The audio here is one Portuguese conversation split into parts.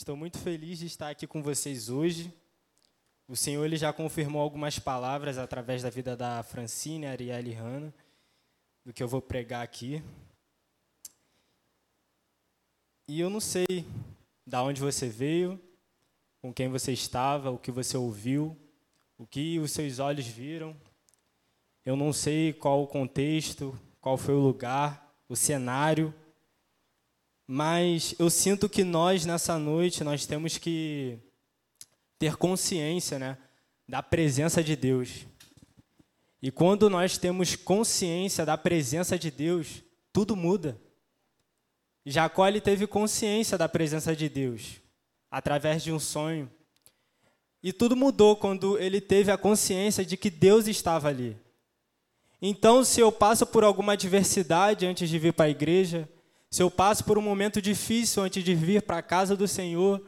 Estou muito feliz de estar aqui com vocês hoje. O Senhor ele já confirmou algumas palavras através da vida da Francine, Arielle e Hanna, do que eu vou pregar aqui. E eu não sei da onde você veio, com quem você estava, o que você ouviu, o que os seus olhos viram. Eu não sei qual o contexto, qual foi o lugar, o cenário, mas eu sinto que nós nessa noite nós temos que ter consciência, né, da presença de Deus. E quando nós temos consciência da presença de Deus, tudo muda. Jacó ele teve consciência da presença de Deus através de um sonho. E tudo mudou quando ele teve a consciência de que Deus estava ali. Então, se eu passo por alguma adversidade antes de vir para a igreja, se eu passo por um momento difícil antes de vir para a casa do Senhor,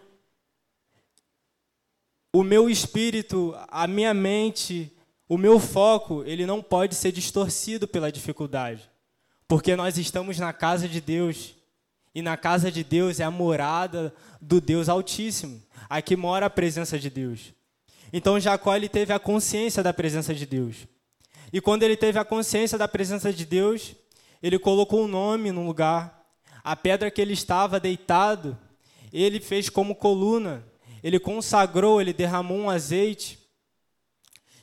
o meu espírito, a minha mente, o meu foco, ele não pode ser distorcido pela dificuldade, porque nós estamos na casa de Deus. E na casa de Deus é a morada do Deus Altíssimo. Aqui mora a presença de Deus. Então Jacó ele teve a consciência da presença de Deus. E quando ele teve a consciência da presença de Deus, ele colocou um nome no lugar a pedra que ele estava deitado, ele fez como coluna, ele consagrou, ele derramou um azeite.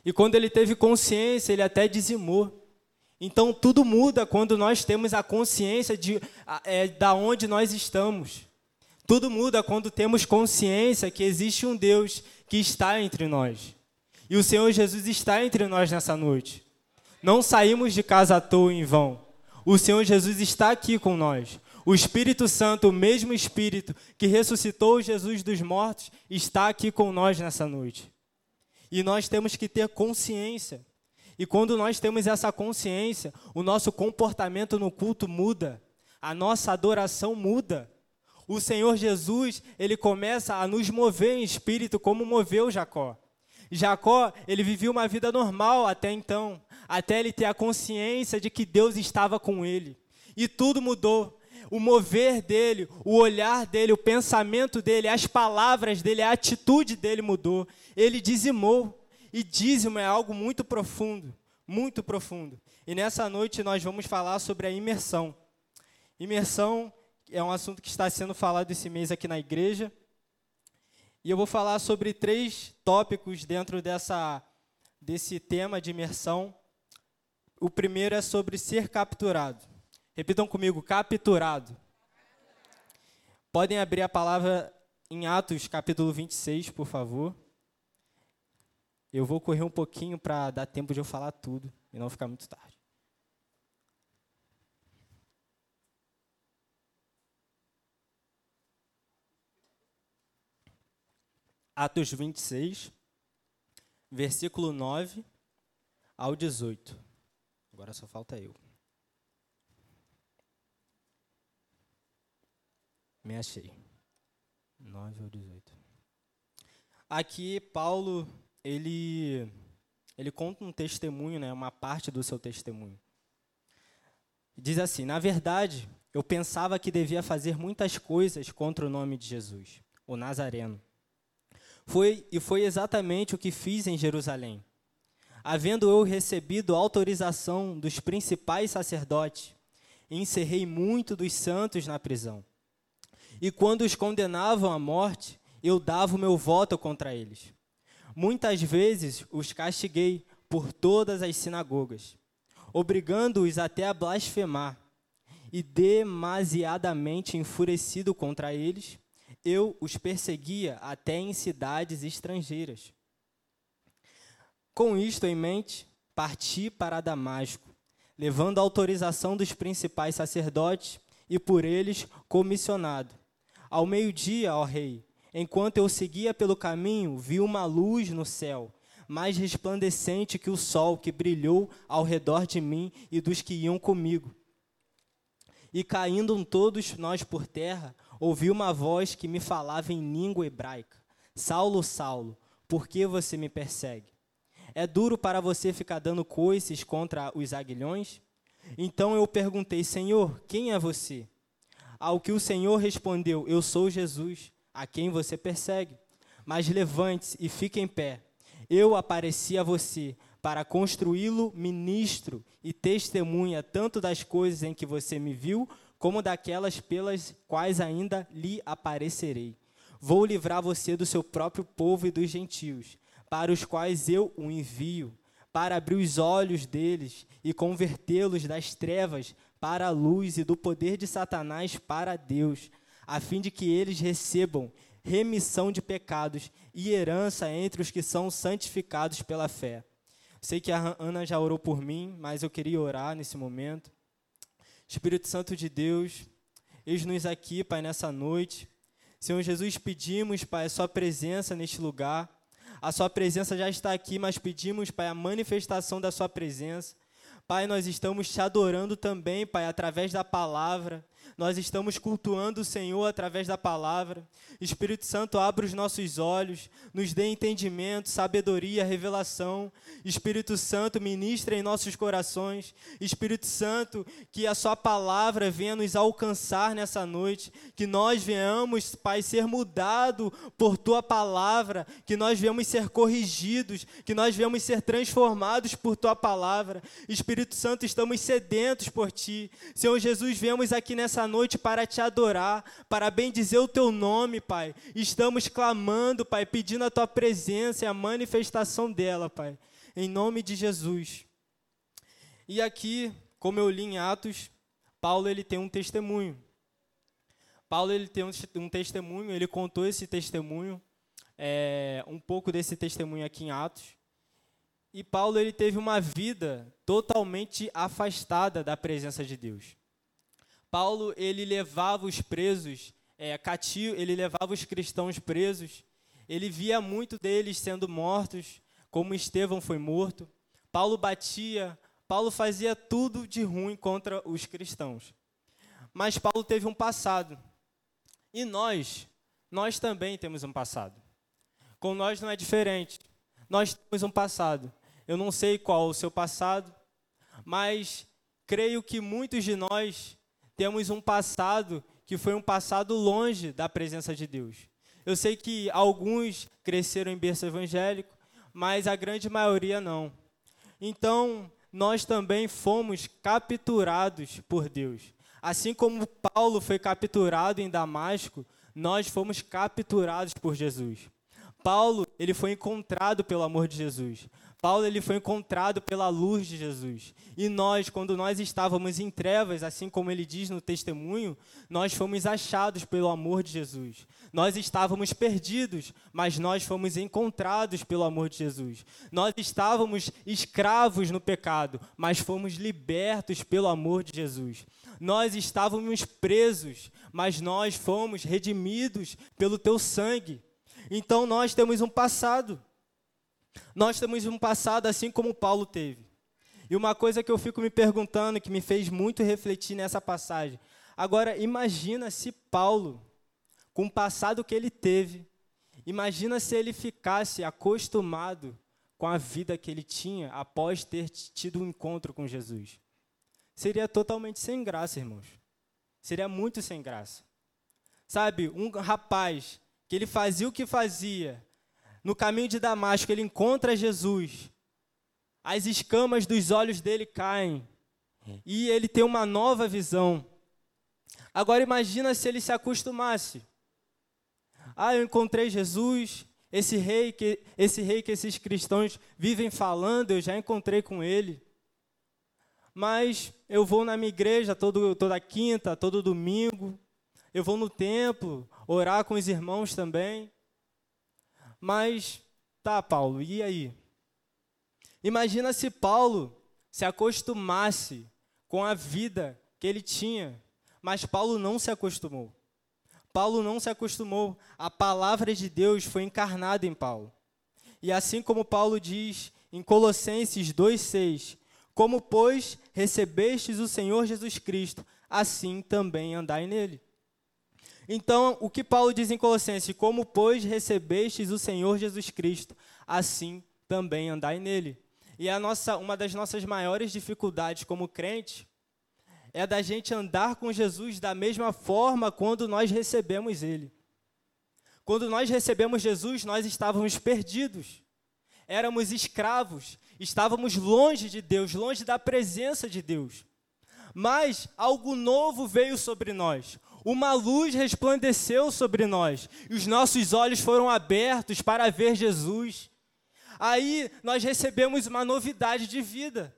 E quando ele teve consciência, ele até dizimou. Então tudo muda quando nós temos a consciência de é, da onde nós estamos. Tudo muda quando temos consciência que existe um Deus que está entre nós. E o Senhor Jesus está entre nós nessa noite. Não saímos de casa à toa em vão. O Senhor Jesus está aqui com nós. O Espírito Santo, o mesmo Espírito que ressuscitou Jesus dos mortos, está aqui com nós nessa noite. E nós temos que ter consciência. E quando nós temos essa consciência, o nosso comportamento no culto muda, a nossa adoração muda. O Senhor Jesus, ele começa a nos mover em espírito como moveu Jacó. Jacó, ele vivia uma vida normal até então, até ele ter a consciência de que Deus estava com ele. E tudo mudou o mover dele, o olhar dele, o pensamento dele, as palavras dele, a atitude dele mudou. Ele dizimou. E dízimo é algo muito profundo, muito profundo. E nessa noite nós vamos falar sobre a imersão. Imersão é um assunto que está sendo falado esse mês aqui na igreja. E eu vou falar sobre três tópicos dentro dessa, desse tema de imersão. O primeiro é sobre ser capturado. Repitam comigo, capturado. Podem abrir a palavra em Atos, capítulo 26, por favor. Eu vou correr um pouquinho para dar tempo de eu falar tudo e não ficar muito tarde. Atos 26, versículo 9 ao 18. Agora só falta eu. Me achei. 9 ou 18. Aqui, Paulo, ele, ele conta um testemunho, né, uma parte do seu testemunho. Diz assim: Na verdade, eu pensava que devia fazer muitas coisas contra o nome de Jesus, o Nazareno. Foi e foi exatamente o que fiz em Jerusalém. Havendo eu recebido autorização dos principais sacerdotes, encerrei muito dos santos na prisão e quando os condenavam à morte, eu dava o meu voto contra eles. Muitas vezes os castiguei por todas as sinagogas, obrigando-os até a blasfemar. E demasiadamente enfurecido contra eles, eu os perseguia até em cidades estrangeiras. Com isto em mente, parti para Damasco, levando a autorização dos principais sacerdotes e por eles comissionado ao meio-dia, ó rei, enquanto eu seguia pelo caminho, vi uma luz no céu, mais resplandecente que o sol que brilhou ao redor de mim e dos que iam comigo. E caindo todos nós por terra, ouvi uma voz que me falava em língua hebraica: Saulo, Saulo, por que você me persegue? É duro para você ficar dando coices contra os aguilhões? Então eu perguntei: Senhor, quem é você? Ao que o Senhor respondeu: Eu sou Jesus, a quem você persegue. Mas levante-se e fique em pé. Eu apareci a você para construí-lo ministro e testemunha tanto das coisas em que você me viu, como daquelas pelas quais ainda lhe aparecerei. Vou livrar você do seu próprio povo e dos gentios, para os quais eu o envio, para abrir os olhos deles e convertê-los das trevas para a luz e do poder de Satanás para Deus, a fim de que eles recebam remissão de pecados e herança entre os que são santificados pela fé. Sei que a Ana já orou por mim, mas eu queria orar nesse momento. Espírito Santo de Deus, eis-nos aqui, Pai, nessa noite. Senhor Jesus, pedimos, Pai, a Sua presença neste lugar. A Sua presença já está aqui, mas pedimos, Pai, a manifestação da Sua presença. Pai, nós estamos te adorando também, Pai, através da palavra. Nós estamos cultuando o Senhor através da palavra. Espírito Santo, abra os nossos olhos, nos dê entendimento, sabedoria, revelação. Espírito Santo, ministra em nossos corações. Espírito Santo, que a Sua palavra venha nos alcançar nessa noite. Que nós venhamos, Pai, ser mudado por Tua palavra. Que nós venhamos ser corrigidos. Que nós venhamos ser transformados por Tua palavra. Espírito Santo, estamos sedentos por Ti. Senhor Jesus, viemos aqui nessa noite para te adorar, para bendizer o teu nome, Pai. Estamos clamando, Pai, pedindo a tua presença e a manifestação dela, Pai. Em nome de Jesus. E aqui, como eu li em Atos, Paulo ele tem um testemunho. Paulo ele tem um, um testemunho, ele contou esse testemunho, é, um pouco desse testemunho aqui em Atos. E Paulo ele teve uma vida totalmente afastada da presença de Deus. Paulo ele levava os presos é, cativos, ele levava os cristãos presos, ele via muito deles sendo mortos, como Estevão foi morto. Paulo batia, Paulo fazia tudo de ruim contra os cristãos. Mas Paulo teve um passado. E nós, nós também temos um passado. Com nós não é diferente. Nós temos um passado. Eu não sei qual o seu passado, mas creio que muitos de nós temos um passado que foi um passado longe da presença de Deus. Eu sei que alguns cresceram em berço evangélico, mas a grande maioria não. Então, nós também fomos capturados por Deus. Assim como Paulo foi capturado em Damasco, nós fomos capturados por Jesus. Paulo, ele foi encontrado pelo amor de Jesus. Paulo ele foi encontrado pela luz de Jesus. E nós, quando nós estávamos em trevas, assim como ele diz no testemunho, nós fomos achados pelo amor de Jesus. Nós estávamos perdidos, mas nós fomos encontrados pelo amor de Jesus. Nós estávamos escravos no pecado, mas fomos libertos pelo amor de Jesus. Nós estávamos presos, mas nós fomos redimidos pelo teu sangue. Então nós temos um passado. Nós temos um passado assim como Paulo teve. E uma coisa que eu fico me perguntando, que me fez muito refletir nessa passagem. Agora, imagina se Paulo, com o passado que ele teve, imagina se ele ficasse acostumado com a vida que ele tinha após ter tido um encontro com Jesus. Seria totalmente sem graça, irmãos. Seria muito sem graça. Sabe, um rapaz que ele fazia o que fazia, no caminho de Damasco, ele encontra Jesus. As escamas dos olhos dele caem. E ele tem uma nova visão. Agora imagina se ele se acostumasse. Ah, eu encontrei Jesus, esse rei que esse rei que esses cristãos vivem falando, eu já encontrei com ele. Mas eu vou na minha igreja todo, toda quinta, todo domingo. Eu vou no templo orar com os irmãos também. Mas, tá, Paulo, e aí? Imagina se Paulo se acostumasse com a vida que ele tinha, mas Paulo não se acostumou. Paulo não se acostumou. A palavra de Deus foi encarnada em Paulo. E assim como Paulo diz em Colossenses 2,6: Como, pois, recebestes o Senhor Jesus Cristo, assim também andai nele. Então, o que Paulo diz em Colossenses? Como, pois, recebestes o Senhor Jesus Cristo, assim também andai nele. E a nossa, uma das nossas maiores dificuldades como crente é da gente andar com Jesus da mesma forma quando nós recebemos ele. Quando nós recebemos Jesus, nós estávamos perdidos. Éramos escravos, estávamos longe de Deus, longe da presença de Deus. Mas algo novo veio sobre nós. Uma luz resplandeceu sobre nós e os nossos olhos foram abertos para ver Jesus. Aí nós recebemos uma novidade de vida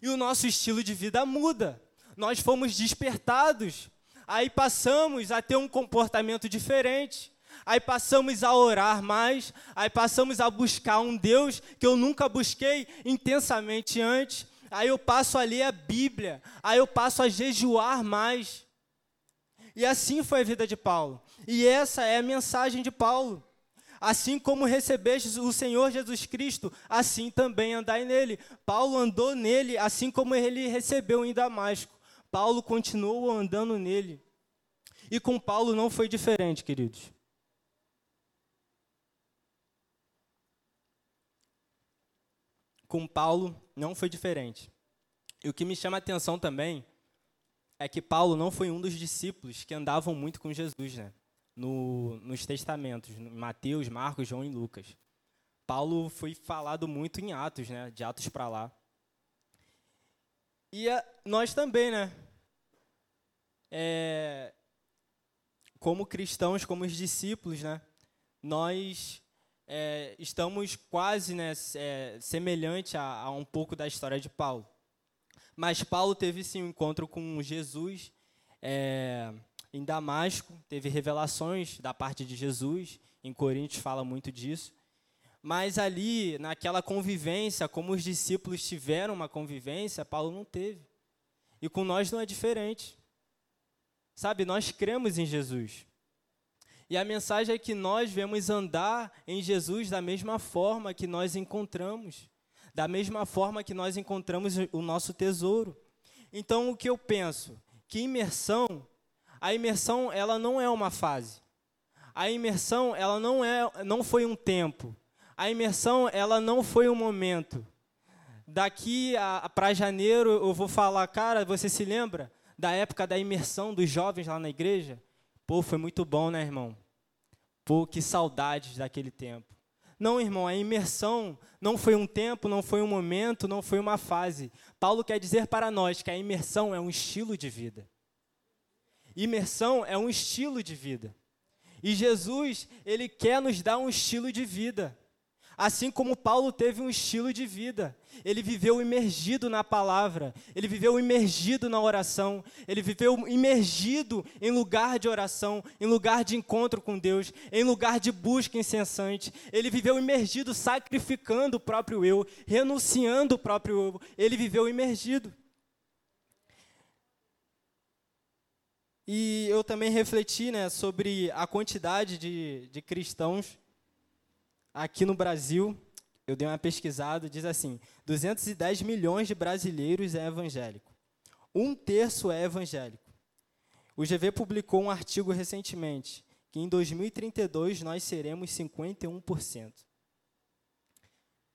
e o nosso estilo de vida muda. Nós fomos despertados, aí passamos a ter um comportamento diferente, aí passamos a orar mais, aí passamos a buscar um Deus que eu nunca busquei intensamente antes, aí eu passo a ler a Bíblia, aí eu passo a jejuar mais. E assim foi a vida de Paulo. E essa é a mensagem de Paulo. Assim como recebestes o Senhor Jesus Cristo, assim também andai nele. Paulo andou nele, assim como ele recebeu em Damasco. Paulo continuou andando nele. E com Paulo não foi diferente, queridos. Com Paulo não foi diferente. E o que me chama a atenção também é que Paulo não foi um dos discípulos que andavam muito com Jesus, né? no, nos testamentos, Mateus, Marcos, João e Lucas. Paulo foi falado muito em Atos, né, de Atos para lá. E a, nós também, né? É, como cristãos, como os discípulos, né? Nós é, estamos quase né, é, semelhante a, a, um pouco da história de Paulo. Mas Paulo teve sim um encontro com Jesus. É, em Damasco, teve revelações da parte de Jesus, em Coríntios fala muito disso. Mas ali, naquela convivência, como os discípulos tiveram uma convivência, Paulo não teve. E com nós não é diferente. Sabe, nós cremos em Jesus. E a mensagem é que nós vemos andar em Jesus da mesma forma que nós encontramos, da mesma forma que nós encontramos o nosso tesouro. Então, o que eu penso? Que imersão a imersão ela não é uma fase. A imersão ela não é, não foi um tempo. A imersão ela não foi um momento. Daqui para janeiro eu vou falar, cara, você se lembra da época da imersão dos jovens lá na igreja? Pô, foi muito bom, né, irmão? Pô, que saudades daquele tempo. Não, irmão, a imersão não foi um tempo, não foi um momento, não foi uma fase. Paulo quer dizer para nós que a imersão é um estilo de vida. Imersão é um estilo de vida. E Jesus, ele quer nos dar um estilo de vida. Assim como Paulo teve um estilo de vida. Ele viveu imergido na palavra, ele viveu imergido na oração, ele viveu imergido em lugar de oração, em lugar de encontro com Deus, em lugar de busca incessante. Ele viveu imergido sacrificando o próprio eu, renunciando o próprio eu. Ele viveu imergido. E eu também refleti né, sobre a quantidade de, de cristãos aqui no Brasil. Eu dei uma pesquisada, diz assim: 210 milhões de brasileiros é evangélico. Um terço é evangélico. O GV publicou um artigo recentemente que em 2032 nós seremos 51%.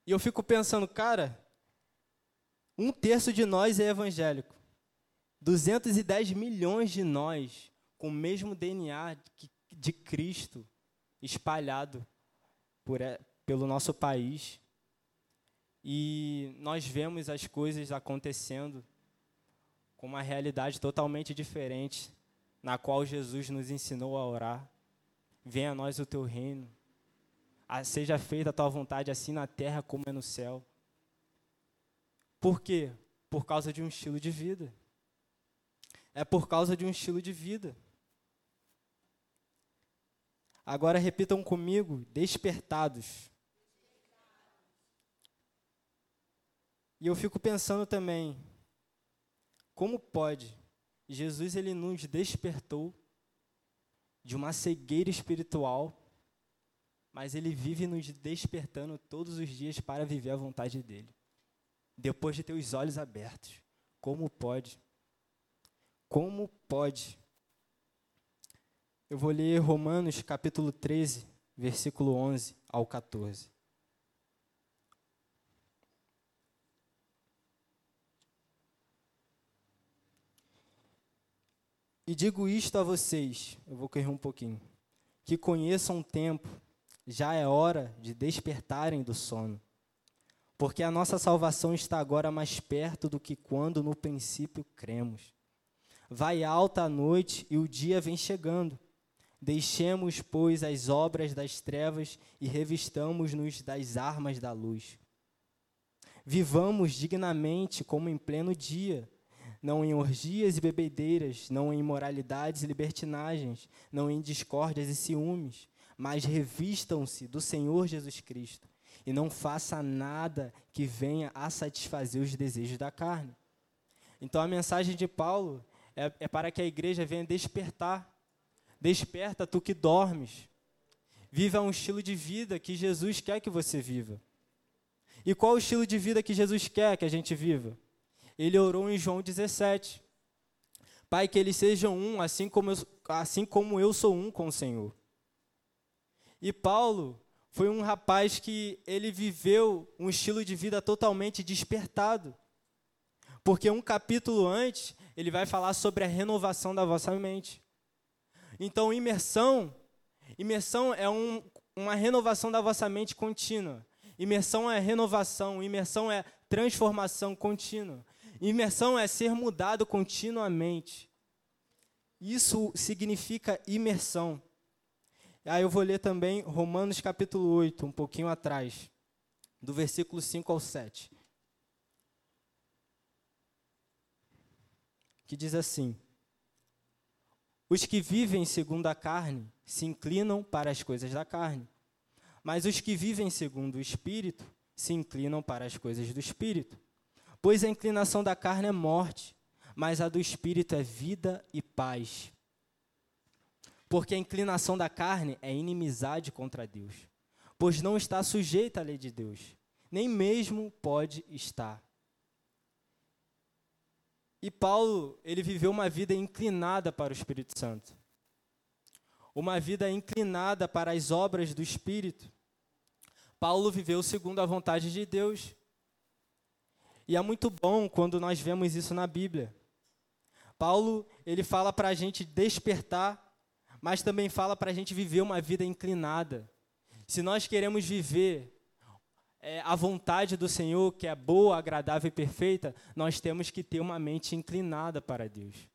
E eu fico pensando, cara, um terço de nós é evangélico. 210 milhões de nós com o mesmo DNA de Cristo espalhado por, pelo nosso país. E nós vemos as coisas acontecendo com uma realidade totalmente diferente, na qual Jesus nos ensinou a orar. Venha a nós o teu reino. Seja feita a tua vontade, assim na terra como é no céu. Por quê? Por causa de um estilo de vida é por causa de um estilo de vida. Agora repitam comigo: despertados. E eu fico pensando também, como pode? Jesus ele nos despertou de uma cegueira espiritual, mas ele vive nos despertando todos os dias para viver a vontade dele. Depois de ter os olhos abertos, como pode? Como pode? Eu vou ler Romanos capítulo 13, versículo 11 ao 14. E digo isto a vocês, eu vou correr um pouquinho, que conheçam o tempo, já é hora de despertarem do sono. Porque a nossa salvação está agora mais perto do que quando no princípio cremos. Vai alta a noite e o dia vem chegando. Deixemos, pois, as obras das trevas e revistamos-nos das armas da luz. Vivamos dignamente como em pleno dia, não em orgias e bebedeiras, não em imoralidades e libertinagens, não em discórdias e ciúmes, mas revistam-se do Senhor Jesus Cristo e não faça nada que venha a satisfazer os desejos da carne. Então a mensagem de Paulo é, é para que a igreja venha despertar. Desperta tu que dormes. Viva um estilo de vida que Jesus quer que você viva. E qual o estilo de vida que Jesus quer que a gente viva? Ele orou em João 17. Pai, que eles sejam um, assim como eu, assim como eu sou um com o Senhor. E Paulo foi um rapaz que ele viveu um estilo de vida totalmente despertado. Porque um capítulo antes, ele vai falar sobre a renovação da vossa mente. Então, imersão, imersão é um, uma renovação da vossa mente contínua. Imersão é renovação, imersão é transformação contínua. Imersão é ser mudado continuamente. Isso significa imersão. Aí eu vou ler também Romanos capítulo 8, um pouquinho atrás, do versículo 5 ao 7. Que diz assim: Os que vivem segundo a carne se inclinam para as coisas da carne mas os que vivem segundo o Espírito se inclinam para as coisas do Espírito. Pois a inclinação da carne é morte, mas a do Espírito é vida e paz. Porque a inclinação da carne é inimizade contra Deus, pois não está sujeita à lei de Deus, nem mesmo pode estar. E Paulo, ele viveu uma vida inclinada para o Espírito Santo. Uma vida inclinada para as obras do Espírito. Paulo viveu segundo a vontade de Deus. E é muito bom quando nós vemos isso na Bíblia. Paulo, ele fala para a gente despertar, mas também fala para a gente viver uma vida inclinada. Se nós queremos viver é, a vontade do Senhor, que é boa, agradável e perfeita, nós temos que ter uma mente inclinada para Deus.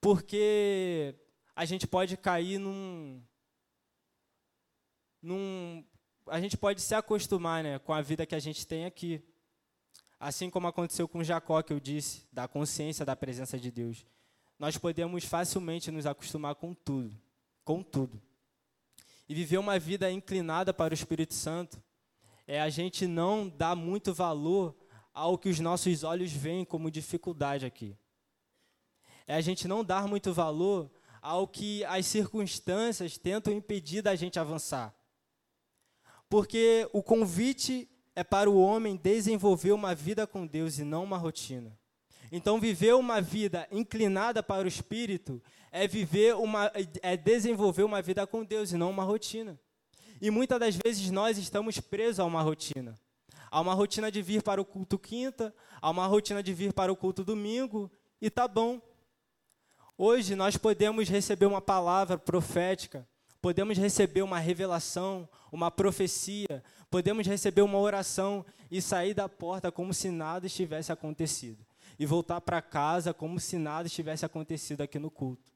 Porque a gente pode cair num, num a gente pode se acostumar né, com a vida que a gente tem aqui. Assim como aconteceu com Jacó, que eu disse, da consciência da presença de Deus. Nós podemos facilmente nos acostumar com tudo, com tudo. E viver uma vida inclinada para o Espírito Santo é a gente não dar muito valor ao que os nossos olhos veem como dificuldade aqui. É a gente não dar muito valor ao que as circunstâncias tentam impedir da gente avançar. Porque o convite é para o homem desenvolver uma vida com Deus e não uma rotina. Então, viver uma vida inclinada para o espírito é viver uma é desenvolver uma vida com Deus e não uma rotina. E muitas das vezes nós estamos presos a uma rotina. Há uma rotina de vir para o culto quinta, há uma rotina de vir para o culto domingo, e tá bom. Hoje nós podemos receber uma palavra profética, podemos receber uma revelação, uma profecia, podemos receber uma oração e sair da porta como se nada estivesse acontecido. E voltar para casa como se nada estivesse acontecido aqui no culto.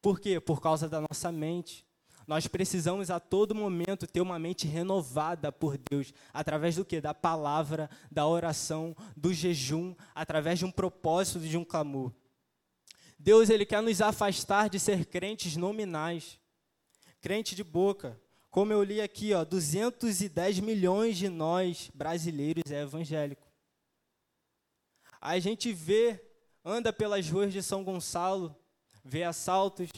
Por quê? Por causa da nossa mente. Nós precisamos a todo momento ter uma mente renovada por Deus, através do que? Da palavra, da oração, do jejum, através de um propósito, de um clamor. Deus ele quer nos afastar de ser crentes nominais, crente de boca, como eu li aqui, ó, 210 milhões de nós brasileiros é evangélico. A gente vê, anda pelas ruas de São Gonçalo, vê assaltos,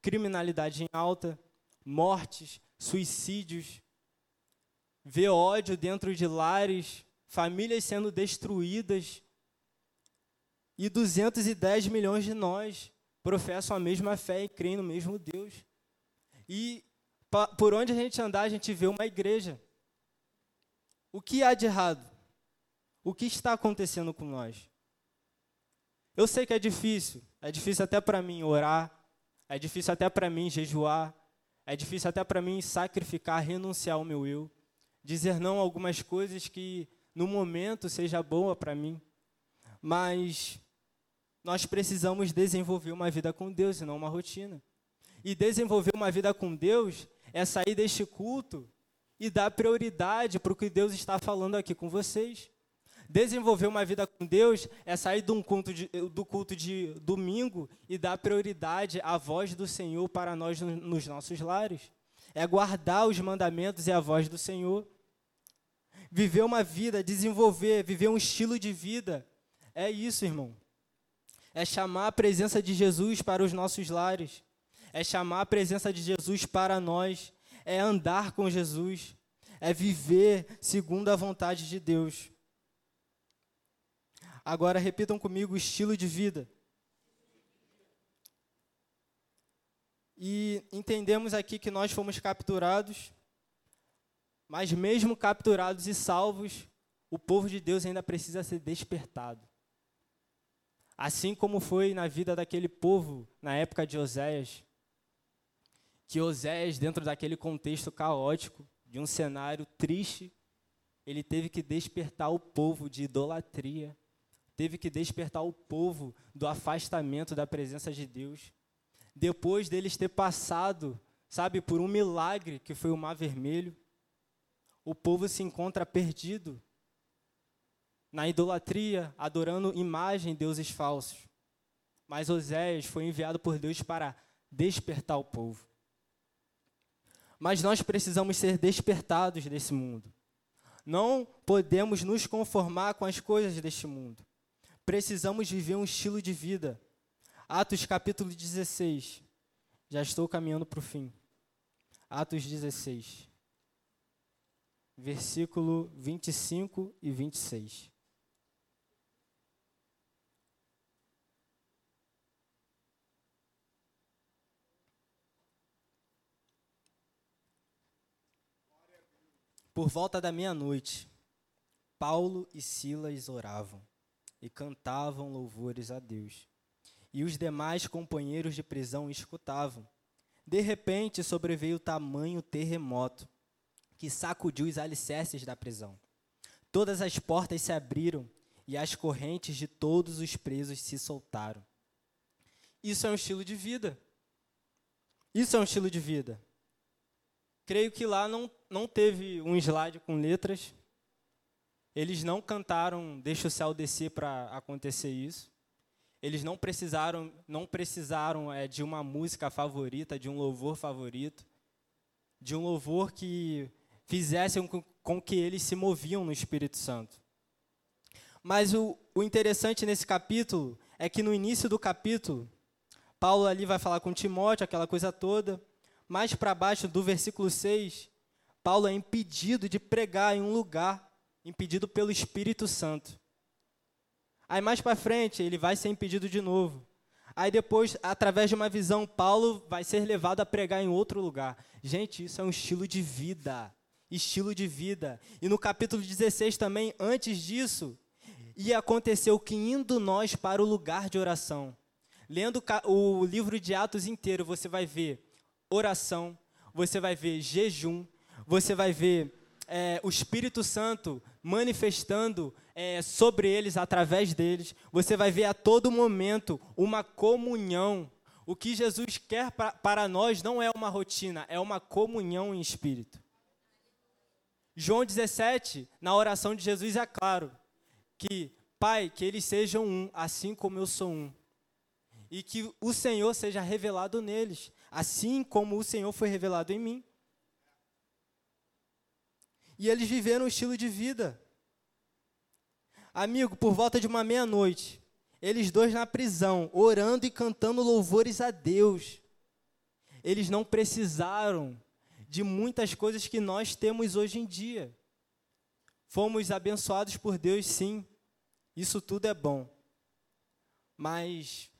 criminalidade em alta, mortes, suicídios, vê ódio dentro de lares, famílias sendo destruídas. E 210 milhões de nós professam a mesma fé e creem no mesmo Deus. E por onde a gente andar, a gente vê uma igreja. O que há de errado? O que está acontecendo com nós? Eu sei que é difícil, é difícil até para mim orar, é difícil até para mim jejuar, É difícil até para mim sacrificar, renunciar ao meu eu, dizer não a algumas coisas que no momento seja boa para mim. Mas nós precisamos desenvolver uma vida com Deus e não uma rotina. E desenvolver uma vida com Deus é sair deste culto e dar prioridade para o que Deus está falando aqui com vocês. Desenvolver uma vida com Deus é sair de um culto de, do culto de domingo e dar prioridade à voz do Senhor para nós nos nossos lares. É guardar os mandamentos e a voz do Senhor. Viver uma vida, desenvolver, viver um estilo de vida. É isso, irmão. É chamar a presença de Jesus para os nossos lares é chamar a presença de Jesus para nós, é andar com Jesus, é viver segundo a vontade de Deus. Agora repitam comigo estilo de vida. E entendemos aqui que nós fomos capturados, mas mesmo capturados e salvos, o povo de Deus ainda precisa ser despertado. Assim como foi na vida daquele povo na época de Oséias, que Oséias, dentro daquele contexto caótico, de um cenário triste, ele teve que despertar o povo de idolatria, teve que despertar o povo do afastamento da presença de Deus. Depois deles ter passado, sabe, por um milagre que foi o Mar Vermelho, o povo se encontra perdido na idolatria, adorando imagem deuses falsos. Mas Oséias foi enviado por Deus para despertar o povo. Mas nós precisamos ser despertados desse mundo. Não podemos nos conformar com as coisas deste mundo. Precisamos viver um estilo de vida. Atos capítulo 16. Já estou caminhando para o fim. Atos 16. Versículo 25 e 26. Por volta da meia-noite, Paulo e Silas oravam e cantavam louvores a Deus. E os demais companheiros de prisão escutavam. De repente sobreveio tamanho terremoto que sacudiu os alicerces da prisão. Todas as portas se abriram e as correntes de todos os presos se soltaram. Isso é um estilo de vida. Isso é um estilo de vida. Creio que lá não, não teve um slide com letras. Eles não cantaram Deixa o céu descer para acontecer isso. Eles não precisaram, não precisaram é, de uma música favorita, de um louvor favorito, de um louvor que fizesse com, que eles se moviam no Espírito Santo. Mas o, o interessante nesse capítulo é que no início do capítulo, Paulo ali vai falar com Timóteo, aquela coisa toda mais para baixo do versículo 6, Paulo é impedido de pregar em um lugar, impedido pelo Espírito Santo. Aí mais para frente, ele vai ser impedido de novo. Aí depois, através de uma visão, Paulo vai ser levado a pregar em outro lugar. Gente, isso é um estilo de vida. Estilo de vida. E no capítulo 16 também, antes disso, ia acontecer o que indo nós para o lugar de oração. Lendo o livro de Atos inteiro, você vai ver oração, você vai ver jejum, você vai ver é, o Espírito Santo manifestando é, sobre eles, através deles. Você vai ver a todo momento uma comunhão. O que Jesus quer pra, para nós não é uma rotina, é uma comunhão em espírito. João 17, na oração de Jesus, é claro que, Pai, que eles sejam um, assim como eu sou um. E que o Senhor seja revelado neles assim como o Senhor foi revelado em mim. E eles viveram um estilo de vida. Amigo, por volta de uma meia-noite, eles dois na prisão, orando e cantando louvores a Deus. Eles não precisaram de muitas coisas que nós temos hoje em dia. Fomos abençoados por Deus, sim. Isso tudo é bom. Mas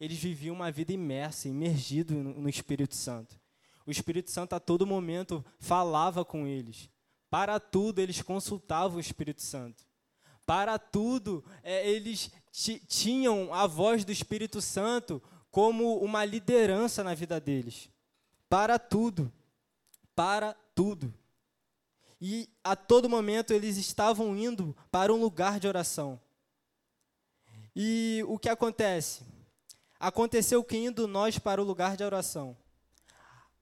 eles viviam uma vida imersa, imergido no Espírito Santo. O Espírito Santo a todo momento falava com eles. Para tudo eles consultavam o Espírito Santo. Para tudo é, eles tinham a voz do Espírito Santo como uma liderança na vida deles. para tudo, para tudo. E a todo momento eles estavam indo para um lugar de oração. E o que acontece? Aconteceu que indo nós para o lugar de oração.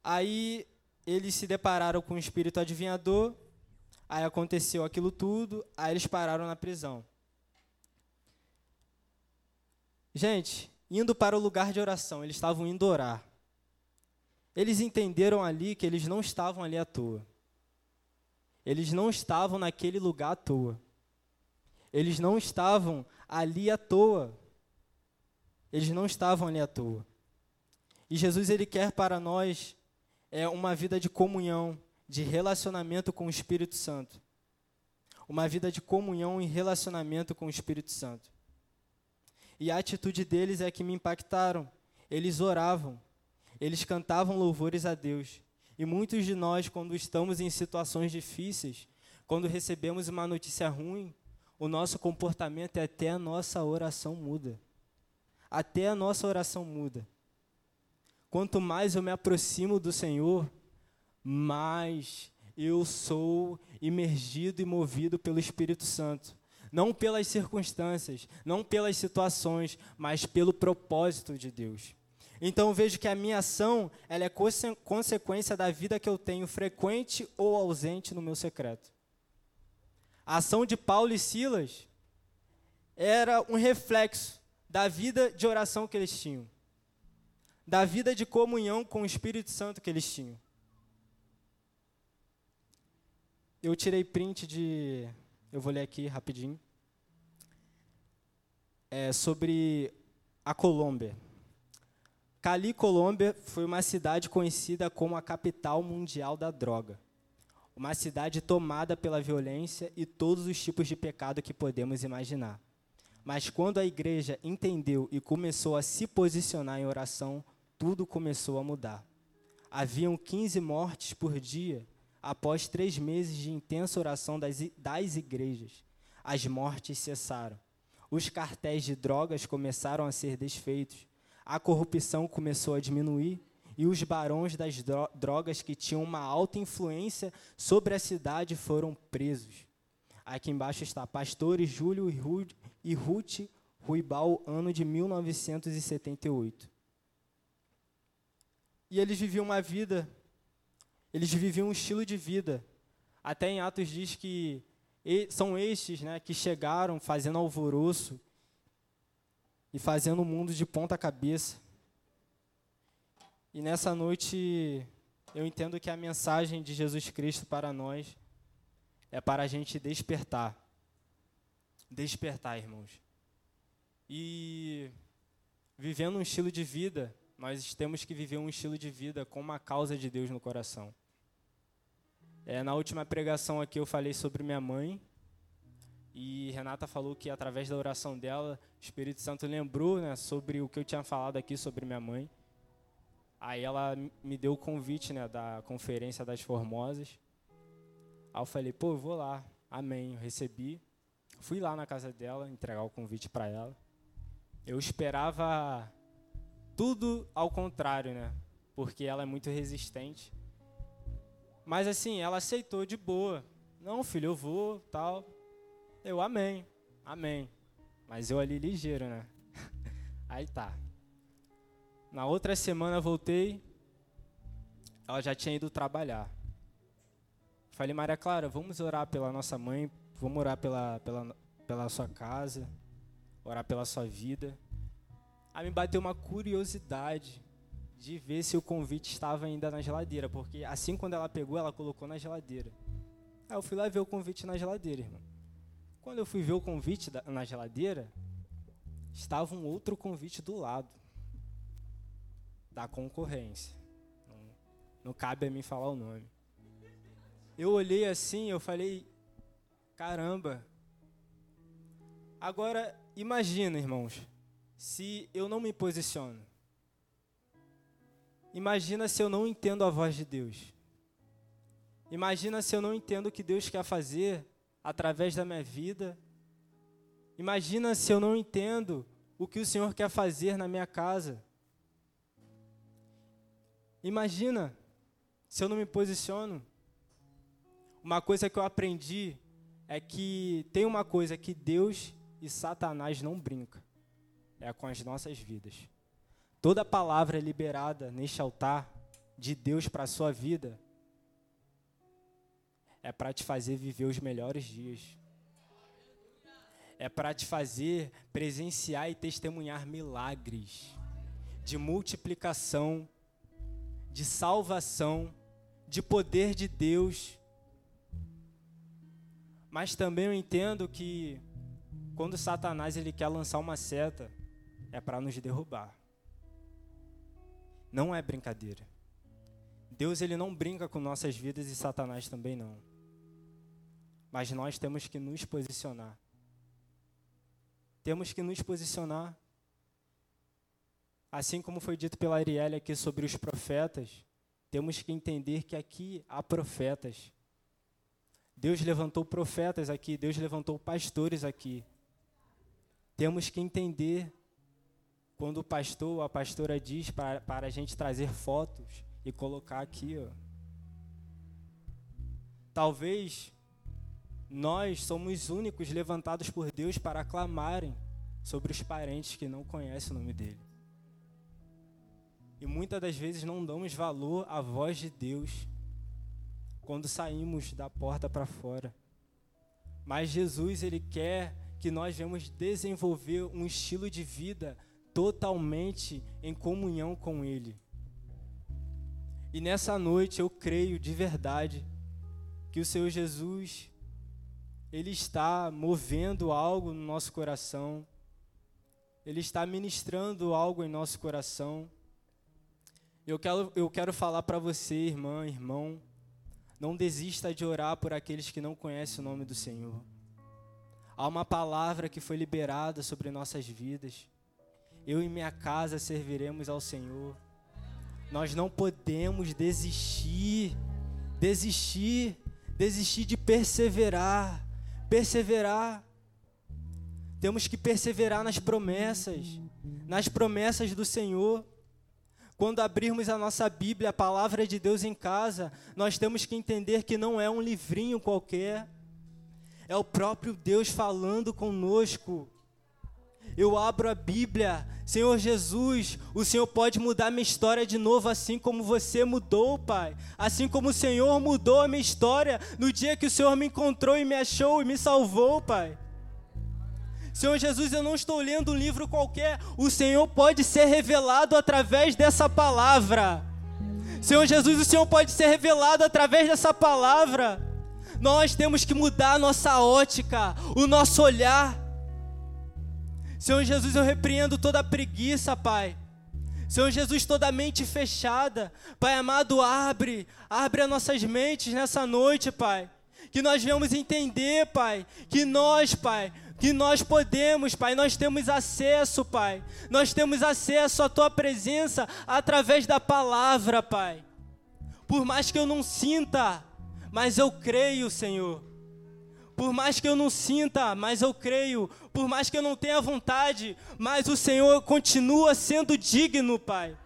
Aí eles se depararam com o espírito adivinhador, aí aconteceu aquilo tudo, aí eles pararam na prisão. Gente, indo para o lugar de oração, eles estavam indo orar. Eles entenderam ali que eles não estavam ali à toa. Eles não estavam naquele lugar à toa. Eles não estavam ali à toa. Eles não estavam ali à toa. E Jesus ele quer para nós é uma vida de comunhão, de relacionamento com o Espírito Santo. Uma vida de comunhão e relacionamento com o Espírito Santo. E a atitude deles é que me impactaram. Eles oravam, eles cantavam louvores a Deus. E muitos de nós, quando estamos em situações difíceis, quando recebemos uma notícia ruim, o nosso comportamento é até a nossa oração muda. Até a nossa oração muda. Quanto mais eu me aproximo do Senhor, mais eu sou imergido e movido pelo Espírito Santo não pelas circunstâncias, não pelas situações, mas pelo propósito de Deus. Então vejo que a minha ação ela é conse consequência da vida que eu tenho frequente ou ausente no meu secreto. A ação de Paulo e Silas era um reflexo da vida de oração que eles tinham, da vida de comunhão com o Espírito Santo que eles tinham. Eu tirei print de eu vou ler aqui rapidinho. É sobre a Colômbia. Cali, Colômbia, foi uma cidade conhecida como a capital mundial da droga. Uma cidade tomada pela violência e todos os tipos de pecado que podemos imaginar. Mas quando a igreja entendeu e começou a se posicionar em oração, tudo começou a mudar. Haviam 15 mortes por dia após três meses de intensa oração das, igrejas, as mortes cessaram. Os cartéis de drogas começaram a ser desfeitos, a corrupção começou a diminuir e os barões das drogas que tinham uma alta influência sobre a cidade foram presos. Aqui embaixo está Pastores Júlio e Ruth Ruibal, ano de 1978. E eles viviam uma vida eles viviam um estilo de vida. Até em Atos diz que são estes né, que chegaram fazendo alvoroço e fazendo o mundo de ponta cabeça. E nessa noite eu entendo que a mensagem de Jesus Cristo para nós é para a gente despertar. Despertar, irmãos. E vivendo um estilo de vida, nós temos que viver um estilo de vida com uma causa de Deus no coração. É, na última pregação aqui eu falei sobre minha mãe. E Renata falou que através da oração dela, o Espírito Santo lembrou né, sobre o que eu tinha falado aqui sobre minha mãe. Aí ela me deu o convite né, da Conferência das Formosas. Aí eu falei, pô, eu vou lá. Amém. Eu recebi. Fui lá na casa dela entregar o convite para ela. Eu esperava tudo ao contrário, né? Porque ela é muito resistente. Mas assim, ela aceitou de boa. Não, filho, eu vou, tal. Eu, amém, amém. Mas eu ali ligeiro, né? Aí tá. Na outra semana voltei, ela já tinha ido trabalhar. Falei, Maria Clara, vamos orar pela nossa mãe, vamos orar pela, pela, pela sua casa, orar pela sua vida. Aí me bateu uma curiosidade de ver se o convite estava ainda na geladeira, porque assim quando ela pegou, ela colocou na geladeira. Aí eu fui lá ver o convite na geladeira, irmão. Quando eu fui ver o convite da, na geladeira, estava um outro convite do lado da concorrência. Não, não cabe a mim falar o nome. Eu olhei assim, eu falei, caramba. Agora imagina, irmãos, se eu não me posiciono Imagina se eu não entendo a voz de Deus. Imagina se eu não entendo o que Deus quer fazer através da minha vida. Imagina se eu não entendo o que o Senhor quer fazer na minha casa. Imagina se eu não me posiciono, uma coisa que eu aprendi é que tem uma coisa que Deus e Satanás não brincam, é com as nossas vidas. Toda palavra liberada neste altar de Deus para a sua vida é para te fazer viver os melhores dias. É para te fazer presenciar e testemunhar milagres de multiplicação, de salvação, de poder de Deus. Mas também eu entendo que quando Satanás ele quer lançar uma seta, é para nos derrubar. Não é brincadeira. Deus ele não brinca com nossas vidas e Satanás também não. Mas nós temos que nos posicionar. Temos que nos posicionar. Assim como foi dito pela Arielle aqui sobre os profetas, temos que entender que aqui há profetas. Deus levantou profetas aqui, Deus levantou pastores aqui. Temos que entender quando o pastor ou a pastora diz para, para a gente trazer fotos e colocar aqui. Ó. Talvez nós somos únicos levantados por Deus para aclamarem sobre os parentes que não conhecem o nome dele. E muitas das vezes não damos valor à voz de Deus quando saímos da porta para fora. Mas Jesus, ele quer que nós venhamos desenvolver um estilo de vida totalmente em comunhão com ele. E nessa noite eu creio de verdade que o Senhor Jesus ele está movendo algo no nosso coração. Ele está ministrando algo em nosso coração. Eu quero, eu quero falar para você, irmã, irmão, não desista de orar por aqueles que não conhecem o nome do Senhor. Há uma palavra que foi liberada sobre nossas vidas. Eu e minha casa serviremos ao Senhor. Nós não podemos desistir, desistir, desistir de perseverar, perseverar. Temos que perseverar nas promessas, nas promessas do Senhor. Quando abrirmos a nossa Bíblia, a palavra de Deus em casa, nós temos que entender que não é um livrinho qualquer, é o próprio Deus falando conosco. Eu abro a Bíblia, Senhor Jesus, o Senhor pode mudar minha história de novo, assim como você mudou, Pai. Assim como o Senhor mudou a minha história no dia que o Senhor me encontrou e me achou e me salvou, Pai. Senhor Jesus, eu não estou lendo um livro qualquer, o Senhor pode ser revelado através dessa palavra. Senhor Jesus, o Senhor pode ser revelado através dessa palavra. Nós temos que mudar a nossa ótica, o nosso olhar. Senhor Jesus, eu repreendo toda preguiça, Pai. Senhor Jesus, toda mente fechada. Pai amado, abre, abre as nossas mentes nessa noite, Pai. Que nós venhamos entender, Pai, que nós, Pai, que nós podemos, Pai, nós temos acesso, Pai. Nós temos acesso à tua presença através da palavra, Pai. Por mais que eu não sinta, mas eu creio, Senhor. Por mais que eu não sinta, mas eu creio. Por mais que eu não tenha vontade, mas o Senhor continua sendo digno, Pai.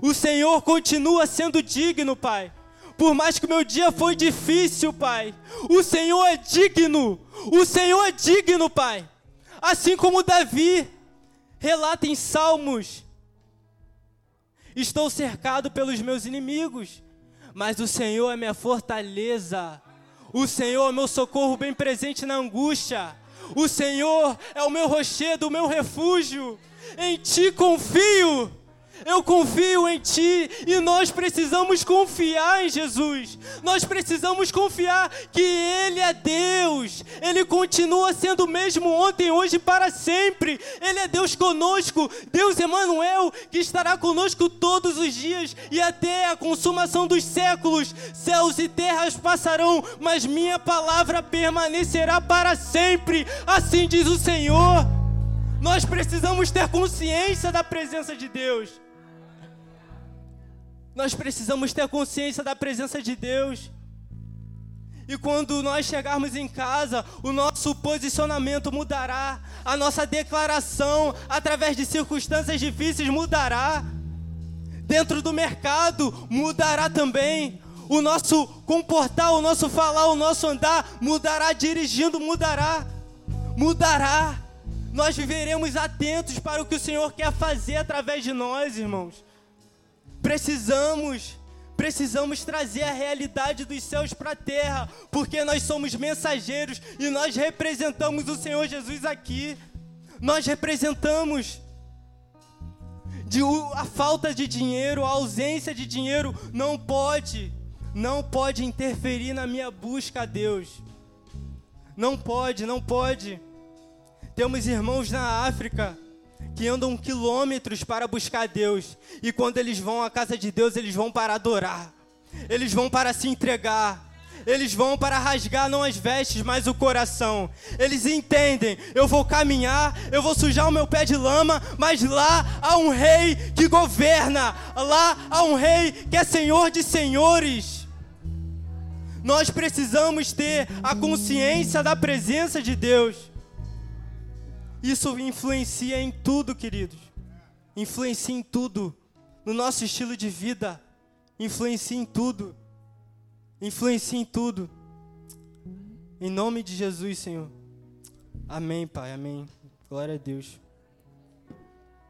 O Senhor continua sendo digno, Pai. Por mais que o meu dia foi difícil, Pai, o Senhor é digno. O Senhor é digno, Pai. Assim como Davi relata em Salmos: Estou cercado pelos meus inimigos, mas o Senhor é minha fortaleza. O Senhor é meu socorro bem presente na angústia. O Senhor é o meu rochedo, o meu refúgio. Em ti confio. Eu confio em Ti e nós precisamos confiar em Jesus. Nós precisamos confiar que Ele é Deus. Ele continua sendo o mesmo ontem, hoje e para sempre. Ele é Deus conosco, Deus Emanuel, que estará conosco todos os dias e até a consumação dos séculos. Céus e terras passarão, mas minha palavra permanecerá para sempre. Assim diz o Senhor. Nós precisamos ter consciência da presença de Deus. Nós precisamos ter consciência da presença de Deus. E quando nós chegarmos em casa, o nosso posicionamento mudará, a nossa declaração, através de circunstâncias difíceis, mudará. Dentro do mercado, mudará também. o nosso comportar, o nosso falar, o nosso andar mudará, dirigindo mudará, mudará. Nós viveremos atentos para o que o Senhor quer fazer através de nós, irmãos. Precisamos, precisamos trazer a realidade dos céus para a terra, porque nós somos mensageiros e nós representamos o Senhor Jesus aqui. Nós representamos de a falta de dinheiro, a ausência de dinheiro não pode, não pode interferir na minha busca a Deus. Não pode, não pode. Temos irmãos na África que andam quilômetros para buscar Deus, e quando eles vão à casa de Deus, eles vão para adorar, eles vão para se entregar, eles vão para rasgar não as vestes, mas o coração. Eles entendem, eu vou caminhar, eu vou sujar o meu pé de lama, mas lá há um rei que governa, lá há um rei que é senhor de senhores. Nós precisamos ter a consciência da presença de Deus. Isso influencia em tudo, queridos. Influencia em tudo. No nosso estilo de vida. Influencia em tudo. Influencia em tudo. Em nome de Jesus, Senhor. Amém, Pai. Amém. Glória a Deus.